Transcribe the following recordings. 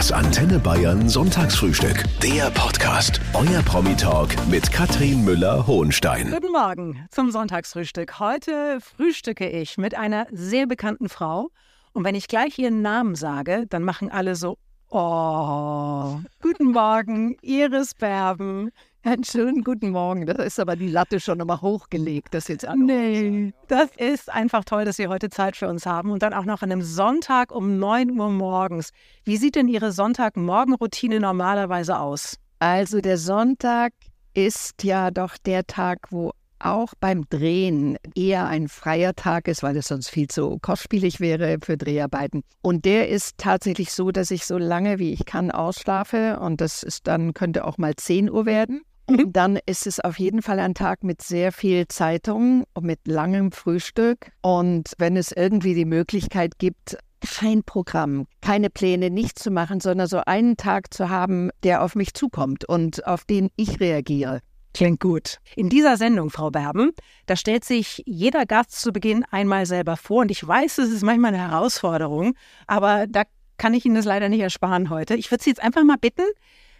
Das Antenne Bayern Sonntagsfrühstück. Der Podcast. Euer Promi-Talk mit Katrin Müller-Hohenstein. Guten Morgen zum Sonntagsfrühstück. Heute frühstücke ich mit einer sehr bekannten Frau. Und wenn ich gleich ihren Namen sage, dann machen alle so, oh, guten Morgen, Iris Berben. Einen schönen guten Morgen. Das ist aber die Latte schon nochmal hochgelegt. Das jetzt Nee, das ist einfach toll, dass Sie heute Zeit für uns haben und dann auch noch an einem Sonntag um 9 Uhr morgens. Wie sieht denn Ihre Sonntagmorgenroutine normalerweise aus? Also der Sonntag ist ja doch der Tag, wo auch beim Drehen eher ein freier Tag ist, weil es sonst viel zu kostspielig wäre für Dreharbeiten. Und der ist tatsächlich so, dass ich so lange wie ich kann ausschlafe und das ist dann könnte auch mal 10 Uhr werden. Mhm. Dann ist es auf jeden Fall ein Tag mit sehr viel Zeitung und mit langem Frühstück. Und wenn es irgendwie die Möglichkeit gibt, kein Programm, keine Pläne, nichts zu machen, sondern so einen Tag zu haben, der auf mich zukommt und auf den ich reagiere. Klingt gut. In dieser Sendung, Frau Berben, da stellt sich jeder Gast zu Beginn einmal selber vor. Und ich weiß, es ist manchmal eine Herausforderung, aber da kann ich Ihnen das leider nicht ersparen heute. Ich würde Sie jetzt einfach mal bitten,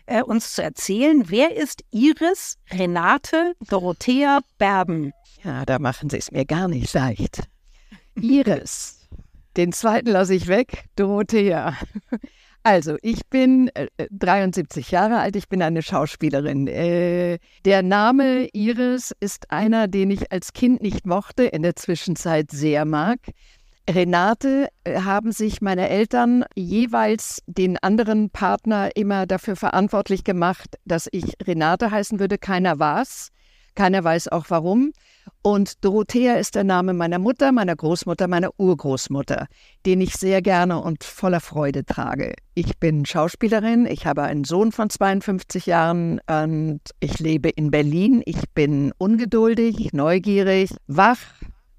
äh, uns zu erzählen, wer ist Iris Renate Dorothea Berben? Ja, da machen Sie es mir gar nicht leicht. Iris. Den zweiten lasse ich weg. Dorothea. Also, ich bin äh, 73 Jahre alt, ich bin eine Schauspielerin. Äh, der Name Iris ist einer, den ich als Kind nicht mochte, in der Zwischenzeit sehr mag. Renate äh, haben sich meine Eltern jeweils den anderen Partner immer dafür verantwortlich gemacht, dass ich Renate heißen würde. Keiner war's. Keiner weiß auch warum. Und Dorothea ist der Name meiner Mutter, meiner Großmutter, meiner Urgroßmutter, den ich sehr gerne und voller Freude trage. Ich bin Schauspielerin, ich habe einen Sohn von 52 Jahren und ich lebe in Berlin. Ich bin ungeduldig, neugierig, wach,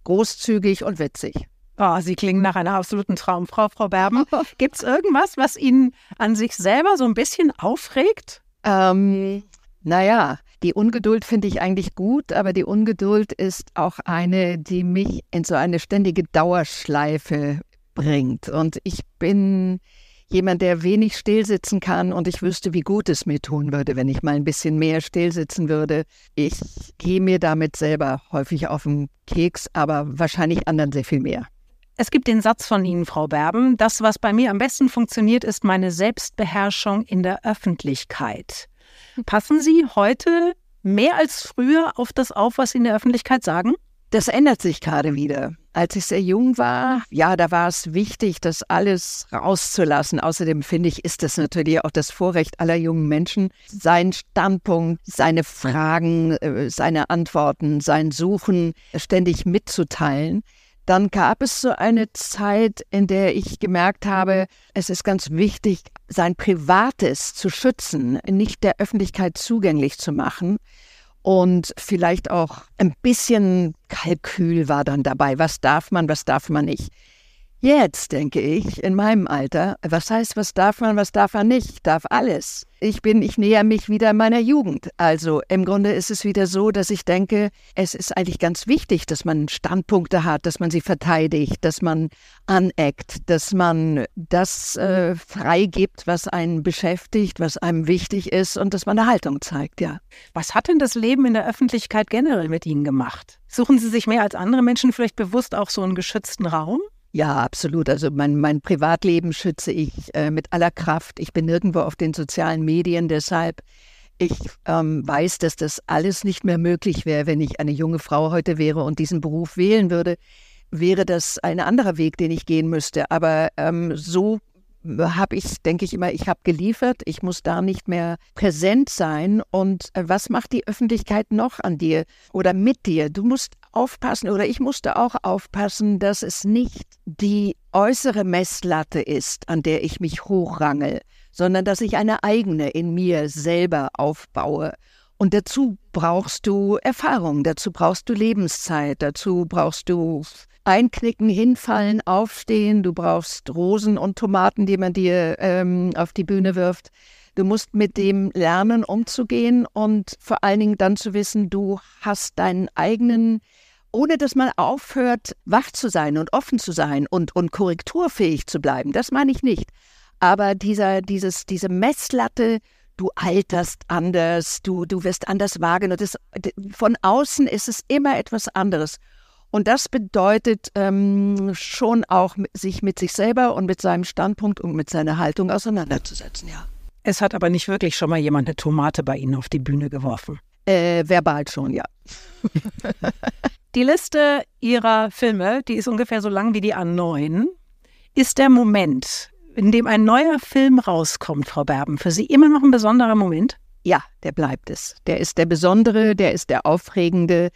großzügig und witzig. Oh, Sie klingen nach einer absoluten Traumfrau, Frau Berben. Gibt es irgendwas, was Ihnen an sich selber so ein bisschen aufregt? Ähm, naja, die Ungeduld finde ich eigentlich gut, aber die Ungeduld ist auch eine, die mich in so eine ständige Dauerschleife bringt. Und ich bin jemand, der wenig stillsitzen kann und ich wüsste, wie gut es mir tun würde, wenn ich mal ein bisschen mehr stillsitzen würde. Ich gehe mir damit selber häufig auf den Keks, aber wahrscheinlich anderen sehr viel mehr. Es gibt den Satz von Ihnen, Frau Berben, das, was bei mir am besten funktioniert, ist meine Selbstbeherrschung in der Öffentlichkeit. Passen Sie heute mehr als früher auf das auf, was Sie in der Öffentlichkeit sagen? Das ändert sich gerade wieder. Als ich sehr jung war, ja, da war es wichtig, das alles rauszulassen. Außerdem finde ich, ist das natürlich auch das Vorrecht aller jungen Menschen, seinen Standpunkt, seine Fragen, äh, seine Antworten, sein Suchen ständig mitzuteilen. Dann gab es so eine Zeit, in der ich gemerkt habe, es ist ganz wichtig, sein Privates zu schützen, nicht der Öffentlichkeit zugänglich zu machen. Und vielleicht auch ein bisschen Kalkül war dann dabei. Was darf man, was darf man nicht? Jetzt denke ich, in meinem Alter, was heißt, was darf man, was darf man nicht? Darf alles. Ich bin, ich näher mich wieder meiner Jugend. Also im Grunde ist es wieder so, dass ich denke, es ist eigentlich ganz wichtig, dass man Standpunkte hat, dass man sie verteidigt, dass man aneckt, dass man das äh, freigibt, was einen beschäftigt, was einem wichtig ist und dass man eine Haltung zeigt, ja. Was hat denn das Leben in der Öffentlichkeit generell mit Ihnen gemacht? Suchen Sie sich mehr als andere Menschen vielleicht bewusst auch so einen geschützten Raum? Ja, absolut. Also mein, mein Privatleben schütze ich äh, mit aller Kraft. Ich bin nirgendwo auf den sozialen Medien, deshalb ich ähm, weiß, dass das alles nicht mehr möglich wäre, wenn ich eine junge Frau heute wäre und diesen Beruf wählen würde. Wäre das ein anderer Weg, den ich gehen müsste. Aber ähm, so habe ich, denke ich immer, ich habe geliefert, ich muss da nicht mehr präsent sein. Und äh, was macht die Öffentlichkeit noch an dir oder mit dir? Du musst aufpassen oder ich musste auch aufpassen, dass es nicht die äußere Messlatte ist, an der ich mich hochrangel, sondern dass ich eine eigene in mir selber aufbaue. Und dazu brauchst du Erfahrung, dazu brauchst du Lebenszeit, dazu brauchst du Einknicken, hinfallen, aufstehen, du brauchst Rosen und Tomaten, die man dir ähm, auf die Bühne wirft. Du musst mit dem lernen, umzugehen und vor allen Dingen dann zu wissen, du hast deinen eigenen, ohne dass man aufhört, wach zu sein und offen zu sein und, und korrekturfähig zu bleiben. Das meine ich nicht. Aber dieser, dieses, diese Messlatte, du alterst anders, du, du wirst anders wahrgenommen. Das, von außen ist es immer etwas anderes. Und das bedeutet ähm, schon auch, sich mit sich selber und mit seinem Standpunkt und mit seiner Haltung auseinanderzusetzen, ja. Es hat aber nicht wirklich schon mal jemand eine Tomate bei Ihnen auf die Bühne geworfen. Äh, verbal schon, ja. die Liste Ihrer Filme, die ist ungefähr so lang wie die A9. Ist der Moment, in dem ein neuer Film rauskommt, Frau Berben, für Sie immer noch ein besonderer Moment? Ja, der bleibt es. Der ist der besondere, der ist der aufregende,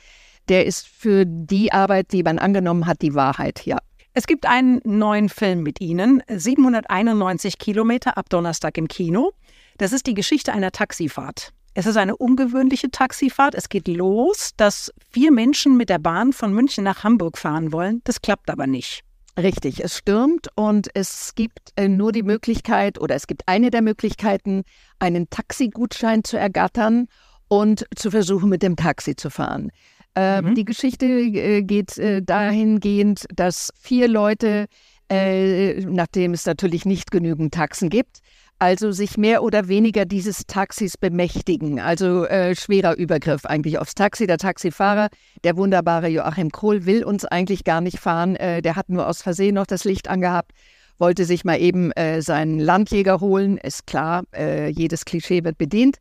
der ist für die Arbeit, die man angenommen hat, die Wahrheit, ja. Es gibt einen neuen Film mit Ihnen, 791 Kilometer ab Donnerstag im Kino. Das ist die Geschichte einer Taxifahrt. Es ist eine ungewöhnliche Taxifahrt. Es geht los, dass vier Menschen mit der Bahn von München nach Hamburg fahren wollen. Das klappt aber nicht. Richtig, es stürmt und es gibt äh, nur die Möglichkeit oder es gibt eine der Möglichkeiten, einen Taxigutschein zu ergattern und zu versuchen, mit dem Taxi zu fahren. Äh, mhm. Die Geschichte äh, geht äh, dahingehend, dass vier Leute, äh, nachdem es natürlich nicht genügend Taxen gibt, also sich mehr oder weniger dieses Taxis bemächtigen. Also äh, schwerer Übergriff eigentlich aufs Taxi. Der Taxifahrer, der wunderbare Joachim Kohl, will uns eigentlich gar nicht fahren. Äh, der hat nur aus Versehen noch das Licht angehabt, wollte sich mal eben äh, seinen Landjäger holen. Ist klar, jedes Klischee wird bedient.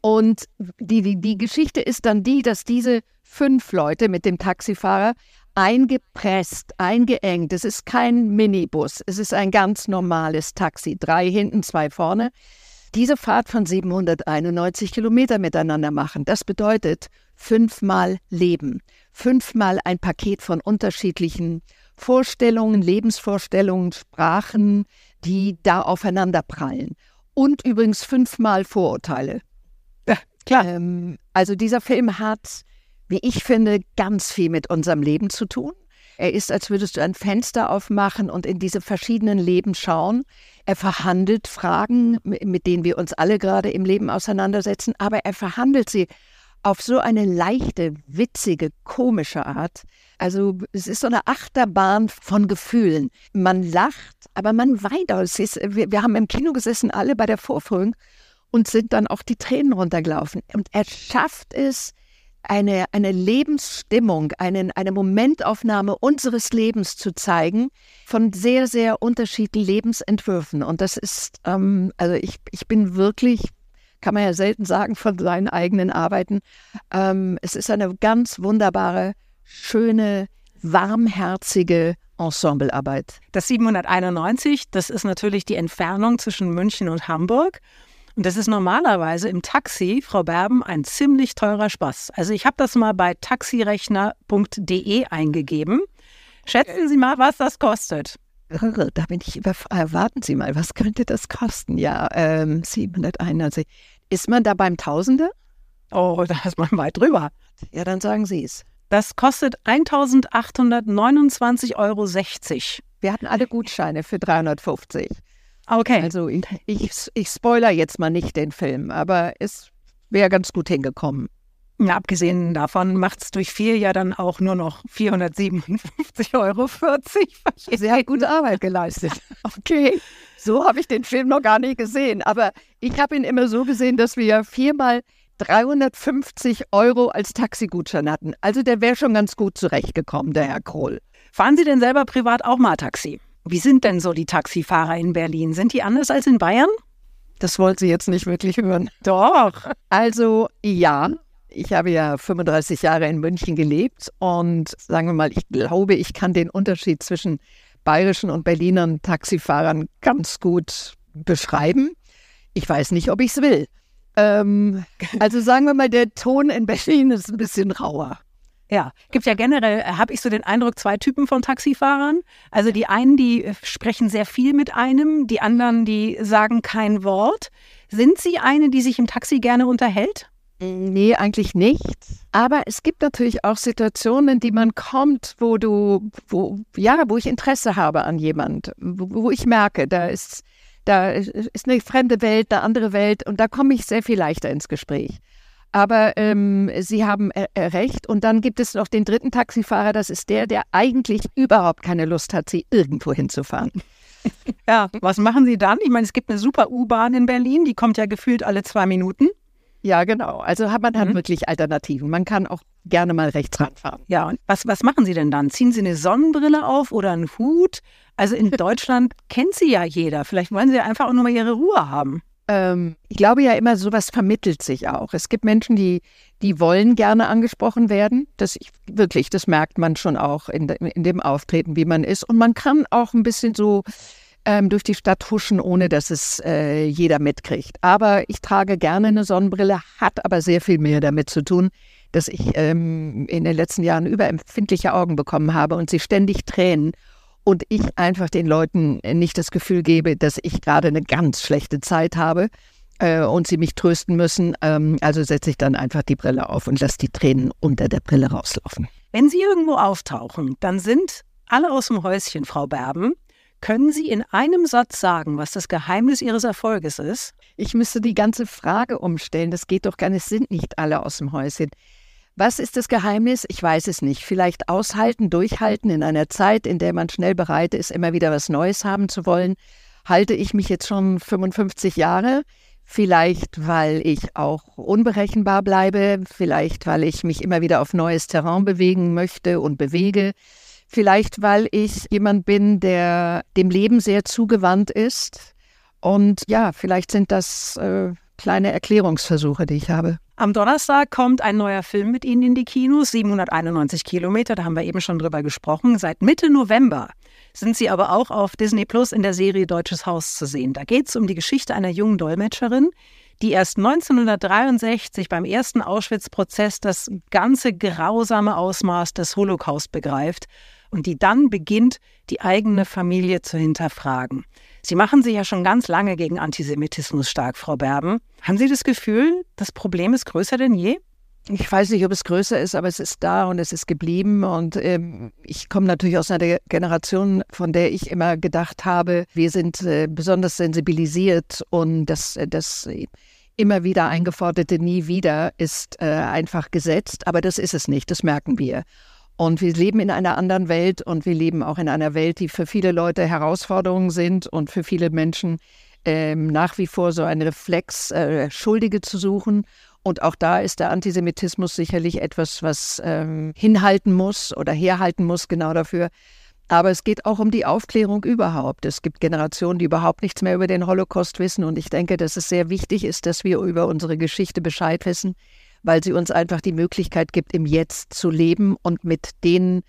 Und die, die, die Geschichte ist dann die, dass diese fünf Leute mit dem Taxifahrer eingepresst, eingeengt. Es ist kein Minibus, es ist ein ganz normales Taxi. Drei hinten, zwei vorne. Diese Fahrt von 791 Kilometer miteinander machen, das bedeutet fünfmal Leben, fünfmal ein Paket von unterschiedlichen Vorstellungen, Lebensvorstellungen, Sprachen, die da aufeinander prallen. Und übrigens fünfmal Vorurteile. Ja, klar. Ähm, also dieser Film hat wie ich finde, ganz viel mit unserem Leben zu tun. Er ist, als würdest du ein Fenster aufmachen und in diese verschiedenen Leben schauen. Er verhandelt Fragen, mit denen wir uns alle gerade im Leben auseinandersetzen, aber er verhandelt sie auf so eine leichte, witzige, komische Art. Also es ist so eine Achterbahn von Gefühlen. Man lacht, aber man weint. Ist, wir, wir haben im Kino gesessen, alle bei der Vorführung und sind dann auch die Tränen runtergelaufen. Und er schafft es, eine, eine Lebensstimmung, einen, eine Momentaufnahme unseres Lebens zu zeigen von sehr, sehr unterschiedlichen Lebensentwürfen. Und das ist, ähm, also ich, ich bin wirklich, kann man ja selten sagen von seinen eigenen Arbeiten, ähm, es ist eine ganz wunderbare, schöne, warmherzige Ensemblearbeit. Das 791, das ist natürlich die Entfernung zwischen München und Hamburg. Und das ist normalerweise im Taxi, Frau Berben, ein ziemlich teurer Spaß. Also ich habe das mal bei taxirechner.de eingegeben. Schätzen Sie mal, was das kostet. Da bin ich über. Äh, warten Sie mal, was könnte das kosten? Ja, ähm, 791. Ist man da beim Tausende? Oh, da ist man weit drüber. Ja, dann sagen Sie es. Das kostet 1829,60 Euro. Wir hatten alle Gutscheine für 350. Okay. Also ich, ich, ich spoiler jetzt mal nicht den Film, aber es wäre ganz gut hingekommen. Ja, abgesehen davon macht es durch vier ja dann auch nur noch 457,40 Euro. Sehr gute Arbeit geleistet. Okay, so habe ich den Film noch gar nicht gesehen. Aber ich habe ihn immer so gesehen, dass wir ja viermal 350 Euro als Taxigutschein hatten. Also der wäre schon ganz gut zurechtgekommen, der Herr Krohl. Fahren Sie denn selber privat auch mal Taxi? Wie sind denn so die Taxifahrer in Berlin? Sind die anders als in Bayern? Das wollt Sie jetzt nicht wirklich hören. Doch. Also ja, ich habe ja 35 Jahre in München gelebt und sagen wir mal, ich glaube, ich kann den Unterschied zwischen bayerischen und Berlinern Taxifahrern ganz gut beschreiben. Ich weiß nicht, ob ich es will. Ähm, also sagen wir mal, der Ton in Berlin ist ein bisschen rauer. Ja, gibt ja generell, äh, habe ich so den Eindruck, zwei Typen von Taxifahrern. Also die einen, die äh, sprechen sehr viel mit einem, die anderen, die sagen kein Wort. Sind Sie eine, die sich im Taxi gerne unterhält? Nee, eigentlich nicht. Aber es gibt natürlich auch Situationen, die man kommt, wo du, wo, ja, wo ich Interesse habe an jemand, wo, wo ich merke, da ist, da ist eine fremde Welt, eine andere Welt und da komme ich sehr viel leichter ins Gespräch. Aber ähm, Sie haben äh, äh, recht. Und dann gibt es noch den dritten Taxifahrer. Das ist der, der eigentlich überhaupt keine Lust hat, Sie irgendwo hinzufahren. ja, was machen Sie dann? Ich meine, es gibt eine super U-Bahn in Berlin, die kommt ja gefühlt alle zwei Minuten. Ja, genau. Also hat man hat mhm. wirklich Alternativen. Man kann auch gerne mal rechts ranfahren. Ja, und was, was machen Sie denn dann? Ziehen Sie eine Sonnenbrille auf oder einen Hut? Also in Deutschland kennt Sie ja jeder. Vielleicht wollen Sie einfach auch nur mal Ihre Ruhe haben. Ähm, ich glaube ja immer, sowas vermittelt sich auch. Es gibt Menschen, die, die wollen gerne angesprochen werden. Das ich, wirklich, das merkt man schon auch in, in dem Auftreten, wie man ist. Und man kann auch ein bisschen so ähm, durch die Stadt huschen, ohne dass es äh, jeder mitkriegt. Aber ich trage gerne eine Sonnenbrille, hat aber sehr viel mehr damit zu tun, dass ich ähm, in den letzten Jahren überempfindliche Augen bekommen habe und sie ständig tränen und ich einfach den Leuten nicht das Gefühl gebe, dass ich gerade eine ganz schlechte Zeit habe äh, und sie mich trösten müssen. Ähm, also setze ich dann einfach die Brille auf und lasse die Tränen unter der Brille rauslaufen. Wenn Sie irgendwo auftauchen, dann sind alle aus dem Häuschen, Frau Berben. Können Sie in einem Satz sagen, was das Geheimnis Ihres Erfolges ist? Ich müsste die ganze Frage umstellen. Das geht doch gar nicht. Es sind nicht alle aus dem Häuschen. Was ist das Geheimnis? Ich weiß es nicht. Vielleicht aushalten, durchhalten in einer Zeit, in der man schnell bereit ist, immer wieder was Neues haben zu wollen. Halte ich mich jetzt schon 55 Jahre? Vielleicht, weil ich auch unberechenbar bleibe, vielleicht, weil ich mich immer wieder auf neues Terrain bewegen möchte und bewege, vielleicht, weil ich jemand bin, der dem Leben sehr zugewandt ist. Und ja, vielleicht sind das äh, kleine Erklärungsversuche, die ich habe. Am Donnerstag kommt ein neuer Film mit Ihnen in die Kinos, 791 Kilometer, da haben wir eben schon drüber gesprochen. Seit Mitte November sind Sie aber auch auf Disney Plus in der Serie Deutsches Haus zu sehen. Da geht es um die Geschichte einer jungen Dolmetscherin, die erst 1963 beim ersten Auschwitz-Prozess das ganze grausame Ausmaß des Holocaust begreift und die dann beginnt, die eigene Familie zu hinterfragen. Sie machen sich ja schon ganz lange gegen Antisemitismus stark, Frau Berben. Haben Sie das Gefühl, das Problem ist größer denn je? Ich weiß nicht, ob es größer ist, aber es ist da und es ist geblieben. Und ähm, ich komme natürlich aus einer Generation, von der ich immer gedacht habe, wir sind äh, besonders sensibilisiert und das, äh, das immer wieder eingeforderte Nie wieder ist äh, einfach gesetzt. Aber das ist es nicht, das merken wir. Und wir leben in einer anderen Welt und wir leben auch in einer Welt, die für viele Leute Herausforderungen sind und für viele Menschen ähm, nach wie vor so ein Reflex, äh, Schuldige zu suchen. Und auch da ist der Antisemitismus sicherlich etwas, was ähm, hinhalten muss oder herhalten muss, genau dafür. Aber es geht auch um die Aufklärung überhaupt. Es gibt Generationen, die überhaupt nichts mehr über den Holocaust wissen. Und ich denke, dass es sehr wichtig ist, dass wir über unsere Geschichte Bescheid wissen weil sie uns einfach die Möglichkeit gibt, im Jetzt zu leben und mit den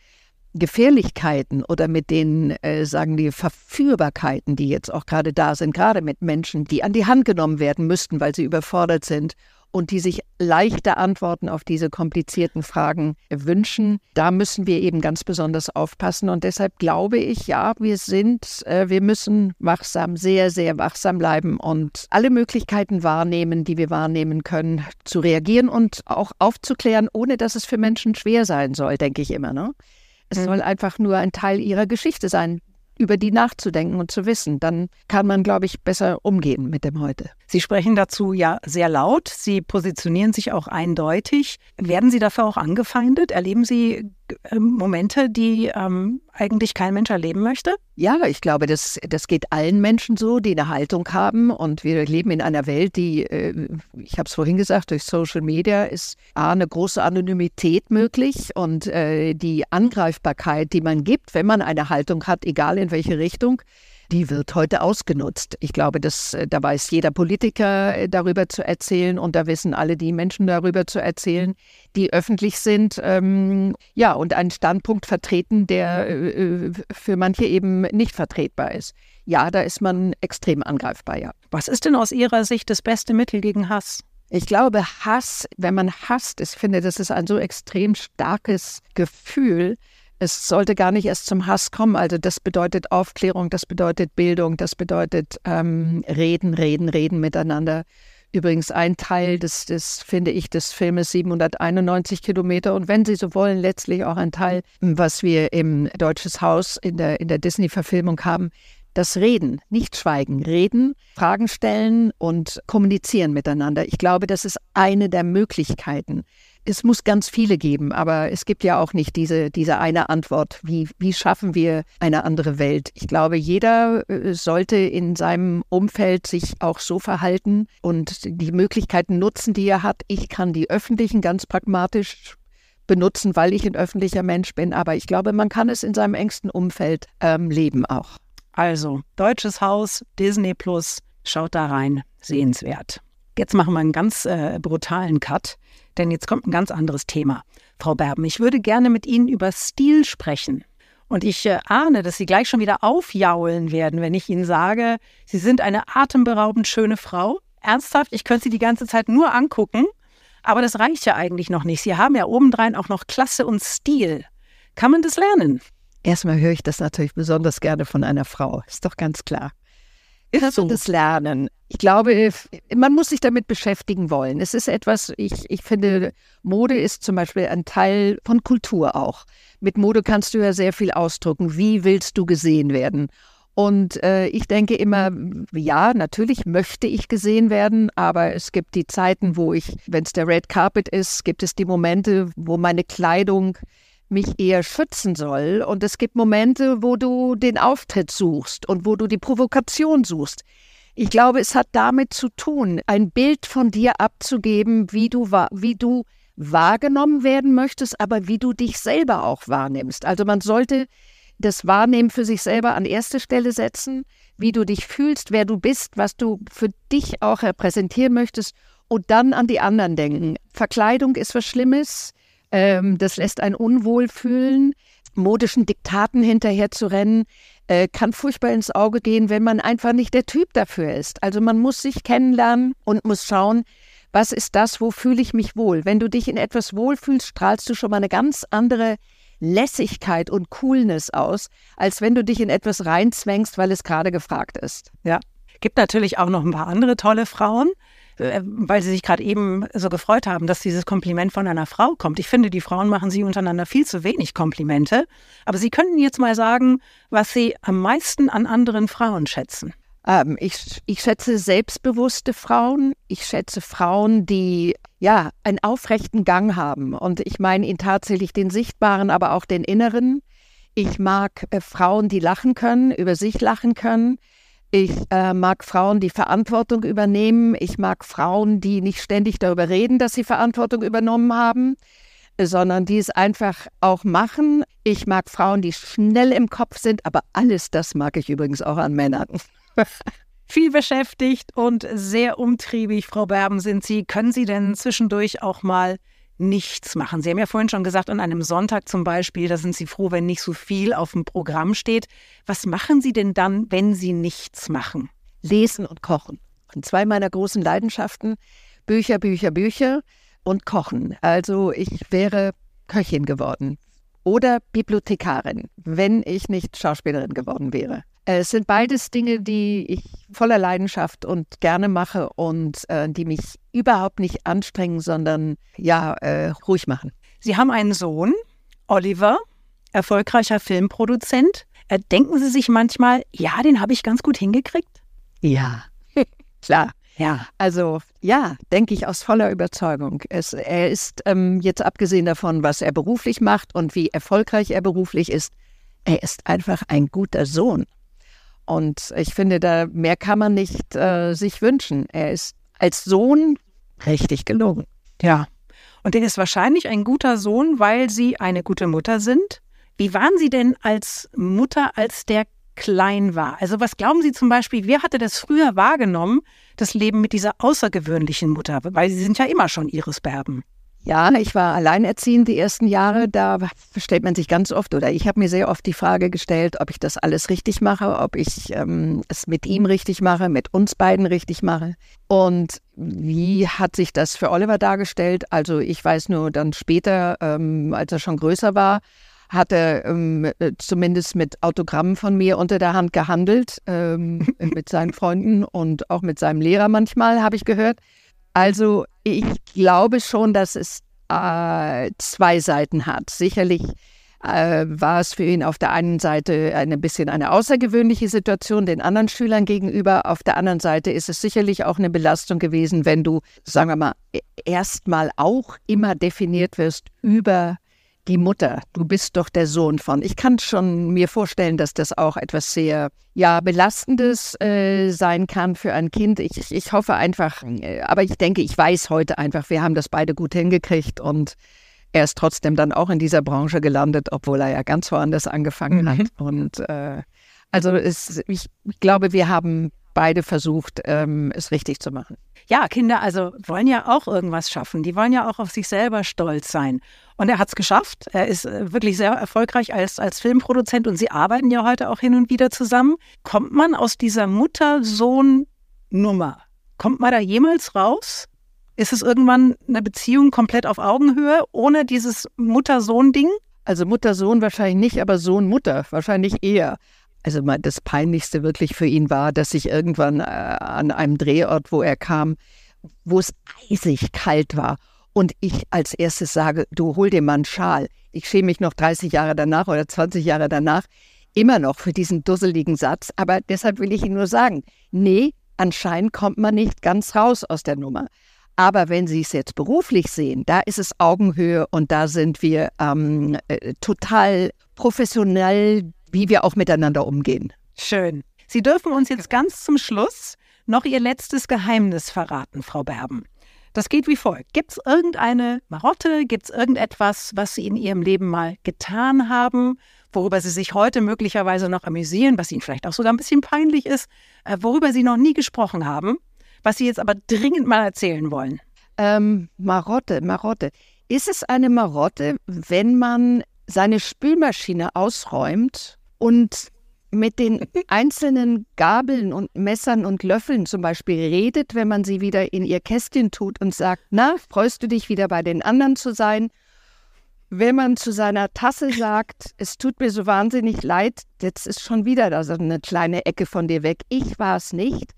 Gefährlichkeiten oder mit den, äh, sagen die, Verführbarkeiten, die jetzt auch gerade da sind, gerade mit Menschen, die an die Hand genommen werden müssten, weil sie überfordert sind und die sich leichte Antworten auf diese komplizierten Fragen wünschen. Da müssen wir eben ganz besonders aufpassen. Und deshalb glaube ich, ja, wir sind, äh, wir müssen wachsam, sehr, sehr wachsam bleiben und alle Möglichkeiten wahrnehmen, die wir wahrnehmen können, zu reagieren und auch aufzuklären, ohne dass es für Menschen schwer sein soll, denke ich immer. Ne? Es mhm. soll einfach nur ein Teil ihrer Geschichte sein, über die nachzudenken und zu wissen. Dann kann man, glaube ich, besser umgehen mit dem heute. Sie sprechen dazu ja sehr laut. Sie positionieren sich auch eindeutig. Werden Sie dafür auch angefeindet? Erleben Sie äh, Momente, die ähm, eigentlich kein Mensch erleben möchte? Ja, ich glaube, das, das geht allen Menschen so, die eine Haltung haben. Und wir leben in einer Welt, die, äh, ich habe es vorhin gesagt, durch Social Media ist A, eine große Anonymität möglich und äh, die Angreifbarkeit, die man gibt, wenn man eine Haltung hat, egal in welche Richtung, die wird heute ausgenutzt. Ich glaube, dass, äh, da weiß jeder Politiker äh, darüber zu erzählen und da wissen alle die Menschen darüber zu erzählen, die öffentlich sind, ähm, ja, und einen Standpunkt vertreten, der äh, äh, für manche eben nicht vertretbar ist. Ja, da ist man extrem angreifbar, ja. Was ist denn aus Ihrer Sicht das beste Mittel gegen Hass? Ich glaube, Hass, wenn man hasst, ich finde, das ist ein so extrem starkes Gefühl, es sollte gar nicht erst zum Hass kommen. Also das bedeutet Aufklärung, das bedeutet Bildung, das bedeutet ähm, Reden, Reden, Reden miteinander. Übrigens ein Teil des, des, finde ich, des Filmes 791 Kilometer und wenn Sie so wollen, letztlich auch ein Teil, was wir im Deutsches Haus in der, in der Disney-Verfilmung haben, das Reden, nicht Schweigen, Reden, Fragen stellen und kommunizieren miteinander. Ich glaube, das ist eine der Möglichkeiten, es muss ganz viele geben, aber es gibt ja auch nicht diese, diese eine Antwort. Wie, wie schaffen wir eine andere Welt? Ich glaube, jeder äh, sollte in seinem Umfeld sich auch so verhalten und die Möglichkeiten nutzen, die er hat. Ich kann die öffentlichen ganz pragmatisch benutzen, weil ich ein öffentlicher Mensch bin, aber ich glaube, man kann es in seinem engsten Umfeld ähm, leben auch. Also, Deutsches Haus, Disney Plus, schaut da rein, sehenswert. Jetzt machen wir einen ganz äh, brutalen Cut, denn jetzt kommt ein ganz anderes Thema. Frau Berben, ich würde gerne mit Ihnen über Stil sprechen. Und ich äh, ahne, dass Sie gleich schon wieder aufjaulen werden, wenn ich Ihnen sage, Sie sind eine atemberaubend schöne Frau. Ernsthaft, ich könnte Sie die ganze Zeit nur angucken, aber das reicht ja eigentlich noch nicht. Sie haben ja obendrein auch noch Klasse und Stil. Kann man das lernen? Erstmal höre ich das natürlich besonders gerne von einer Frau, ist doch ganz klar. Ist so. das Lernen. Ich glaube, man muss sich damit beschäftigen wollen. Es ist etwas, ich, ich finde, Mode ist zum Beispiel ein Teil von Kultur auch. Mit Mode kannst du ja sehr viel ausdrücken. Wie willst du gesehen werden? Und äh, ich denke immer, ja, natürlich möchte ich gesehen werden, aber es gibt die Zeiten, wo ich, wenn es der Red Carpet ist, gibt es die Momente, wo meine Kleidung mich eher schützen soll. Und es gibt Momente, wo du den Auftritt suchst und wo du die Provokation suchst. Ich glaube, es hat damit zu tun, ein Bild von dir abzugeben, wie du, wie du wahrgenommen werden möchtest, aber wie du dich selber auch wahrnimmst. Also man sollte das Wahrnehmen für sich selber an erste Stelle setzen, wie du dich fühlst, wer du bist, was du für dich auch repräsentieren möchtest und dann an die anderen denken. Verkleidung ist was Schlimmes, ähm, das lässt einen unwohl fühlen. Modischen Diktaten hinterher zu rennen, äh, kann furchtbar ins Auge gehen, wenn man einfach nicht der Typ dafür ist. Also man muss sich kennenlernen und muss schauen, was ist das, wo fühle ich mich wohl? Wenn du dich in etwas wohlfühlst, strahlst du schon mal eine ganz andere Lässigkeit und Coolness aus, als wenn du dich in etwas reinzwängst, weil es gerade gefragt ist. Ja. Gibt natürlich auch noch ein paar andere tolle Frauen. Äh, weil Sie sich gerade eben so gefreut haben, dass dieses Kompliment von einer Frau kommt. Ich finde, die Frauen machen Sie untereinander viel zu wenig Komplimente. Aber Sie könnten jetzt mal sagen, was Sie am meisten an anderen Frauen schätzen. Ähm, ich, ich schätze selbstbewusste Frauen. Ich schätze Frauen, die ja einen aufrechten Gang haben. Und ich meine ihn tatsächlich den sichtbaren, aber auch den inneren. Ich mag äh, Frauen, die lachen können, über sich lachen können. Ich äh, mag Frauen, die Verantwortung übernehmen. Ich mag Frauen, die nicht ständig darüber reden, dass sie Verantwortung übernommen haben, sondern die es einfach auch machen. Ich mag Frauen, die schnell im Kopf sind, aber alles das mag ich übrigens auch an Männern. Viel beschäftigt und sehr umtriebig, Frau Berben, sind Sie. Können Sie denn zwischendurch auch mal nichts machen. Sie haben ja vorhin schon gesagt, an einem Sonntag zum Beispiel, da sind Sie froh, wenn nicht so viel auf dem Programm steht. Was machen Sie denn dann, wenn Sie nichts machen? Lesen und kochen. Und zwei meiner großen Leidenschaften, Bücher, Bücher, Bücher und Kochen. Also ich wäre Köchin geworden oder Bibliothekarin, wenn ich nicht Schauspielerin geworden wäre. Es sind beides Dinge, die ich voller Leidenschaft und gerne mache und äh, die mich überhaupt nicht anstrengen, sondern ja, äh, ruhig machen. Sie haben einen Sohn, Oliver, erfolgreicher Filmproduzent. Äh, denken Sie sich manchmal, ja, den habe ich ganz gut hingekriegt? Ja, klar. Ja, also ja, denke ich aus voller Überzeugung. Es, er ist ähm, jetzt abgesehen davon, was er beruflich macht und wie erfolgreich er beruflich ist, er ist einfach ein guter Sohn. Und ich finde, da mehr kann man nicht äh, sich wünschen. Er ist als Sohn richtig gelungen. Ja. Und er ist wahrscheinlich ein guter Sohn, weil Sie eine gute Mutter sind. Wie waren Sie denn als Mutter, als der klein war? Also was glauben Sie zum Beispiel, wer hatte das früher wahrgenommen, das Leben mit dieser außergewöhnlichen Mutter? Weil Sie sind ja immer schon Iris Berben. Ja, ich war alleinerziehend die ersten Jahre. Da stellt man sich ganz oft, oder ich habe mir sehr oft die Frage gestellt, ob ich das alles richtig mache, ob ich ähm, es mit ihm richtig mache, mit uns beiden richtig mache. Und wie hat sich das für Oliver dargestellt? Also ich weiß nur dann später, ähm, als er schon größer war, hat er ähm, zumindest mit Autogrammen von mir unter der Hand gehandelt, ähm, mit seinen Freunden und auch mit seinem Lehrer manchmal, habe ich gehört. Also ich glaube schon, dass es äh, zwei Seiten hat. Sicherlich äh, war es für ihn auf der einen Seite ein bisschen eine außergewöhnliche Situation den anderen Schülern gegenüber. Auf der anderen Seite ist es sicherlich auch eine Belastung gewesen, wenn du, sagen wir mal, e-, erstmal auch immer definiert wirst über die Mutter, du bist doch der Sohn von. Ich kann schon mir vorstellen, dass das auch etwas sehr ja belastendes äh, sein kann für ein Kind. Ich, ich hoffe einfach, äh, aber ich denke, ich weiß heute einfach, wir haben das beide gut hingekriegt und er ist trotzdem dann auch in dieser Branche gelandet, obwohl er ja ganz woanders angefangen mhm. hat. Und äh, also es, ich, ich glaube, wir haben beide versucht, ähm, es richtig zu machen. Ja, Kinder also wollen ja auch irgendwas schaffen. Die wollen ja auch auf sich selber stolz sein. Und er hat es geschafft. Er ist äh, wirklich sehr erfolgreich als, als Filmproduzent und sie arbeiten ja heute auch hin und wieder zusammen. Kommt man aus dieser Mutter-Sohn-Nummer? Kommt man da jemals raus? Ist es irgendwann eine Beziehung komplett auf Augenhöhe, ohne dieses Mutter-Sohn-Ding? Also Mutter-Sohn wahrscheinlich nicht, aber Sohn-Mutter wahrscheinlich eher. Also das Peinlichste wirklich für ihn war, dass ich irgendwann äh, an einem Drehort, wo er kam, wo es eisig kalt war und ich als erstes sage, du hol dir mal einen Schal. Ich schäme mich noch 30 Jahre danach oder 20 Jahre danach immer noch für diesen dusseligen Satz, aber deshalb will ich Ihnen nur sagen, nee, anscheinend kommt man nicht ganz raus aus der Nummer. Aber wenn Sie es jetzt beruflich sehen, da ist es Augenhöhe und da sind wir ähm, äh, total professionell wie wir auch miteinander umgehen. Schön. Sie dürfen uns jetzt ganz zum Schluss noch Ihr letztes Geheimnis verraten, Frau Berben. Das geht wie folgt. Gibt es irgendeine Marotte? Gibt es irgendetwas, was Sie in Ihrem Leben mal getan haben, worüber Sie sich heute möglicherweise noch amüsieren, was Ihnen vielleicht auch sogar ein bisschen peinlich ist, äh, worüber Sie noch nie gesprochen haben, was Sie jetzt aber dringend mal erzählen wollen? Ähm, Marotte, Marotte. Ist es eine Marotte, wenn man seine Spülmaschine ausräumt und mit den einzelnen Gabeln und Messern und Löffeln zum Beispiel redet, wenn man sie wieder in ihr Kästchen tut und sagt, na, freust du dich wieder bei den anderen zu sein? Wenn man zu seiner Tasse sagt, es tut mir so wahnsinnig leid, jetzt ist schon wieder da so eine kleine Ecke von dir weg, ich war es nicht.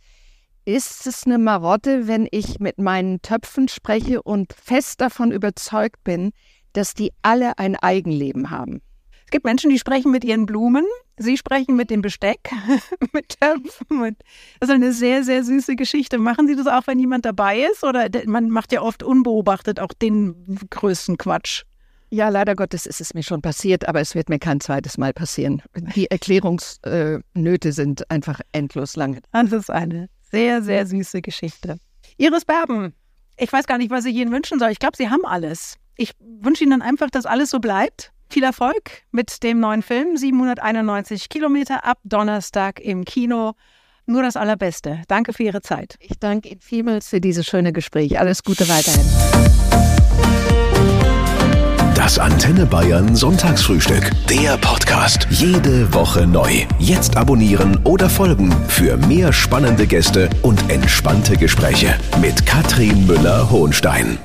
Ist es eine Marotte, wenn ich mit meinen Töpfen spreche und fest davon überzeugt bin, dass die alle ein Eigenleben haben? Es gibt Menschen, die sprechen mit ihren Blumen, sie sprechen mit dem Besteck, mit Töpfen. Das ist eine sehr, sehr süße Geschichte. Machen Sie das auch, wenn jemand dabei ist? Oder man macht ja oft unbeobachtet auch den größten Quatsch. Ja, leider Gottes ist es mir schon passiert, aber es wird mir kein zweites Mal passieren. Die Erklärungsnöte sind einfach endlos lang. Das ist eine sehr, sehr süße Geschichte. Iris Berben, ich weiß gar nicht, was ich Ihnen wünschen soll. Ich glaube, Sie haben alles. Ich wünsche Ihnen einfach, dass alles so bleibt viel Erfolg mit dem neuen Film 791 Kilometer ab Donnerstag im Kino. Nur das Allerbeste. Danke für Ihre Zeit. Ich danke Ihnen vielmals für dieses schöne Gespräch. Alles Gute weiterhin. Das Antenne Bayern Sonntagsfrühstück. Der Podcast. Jede Woche neu. Jetzt abonnieren oder folgen für mehr spannende Gäste und entspannte Gespräche mit Katrin Müller-Hohenstein.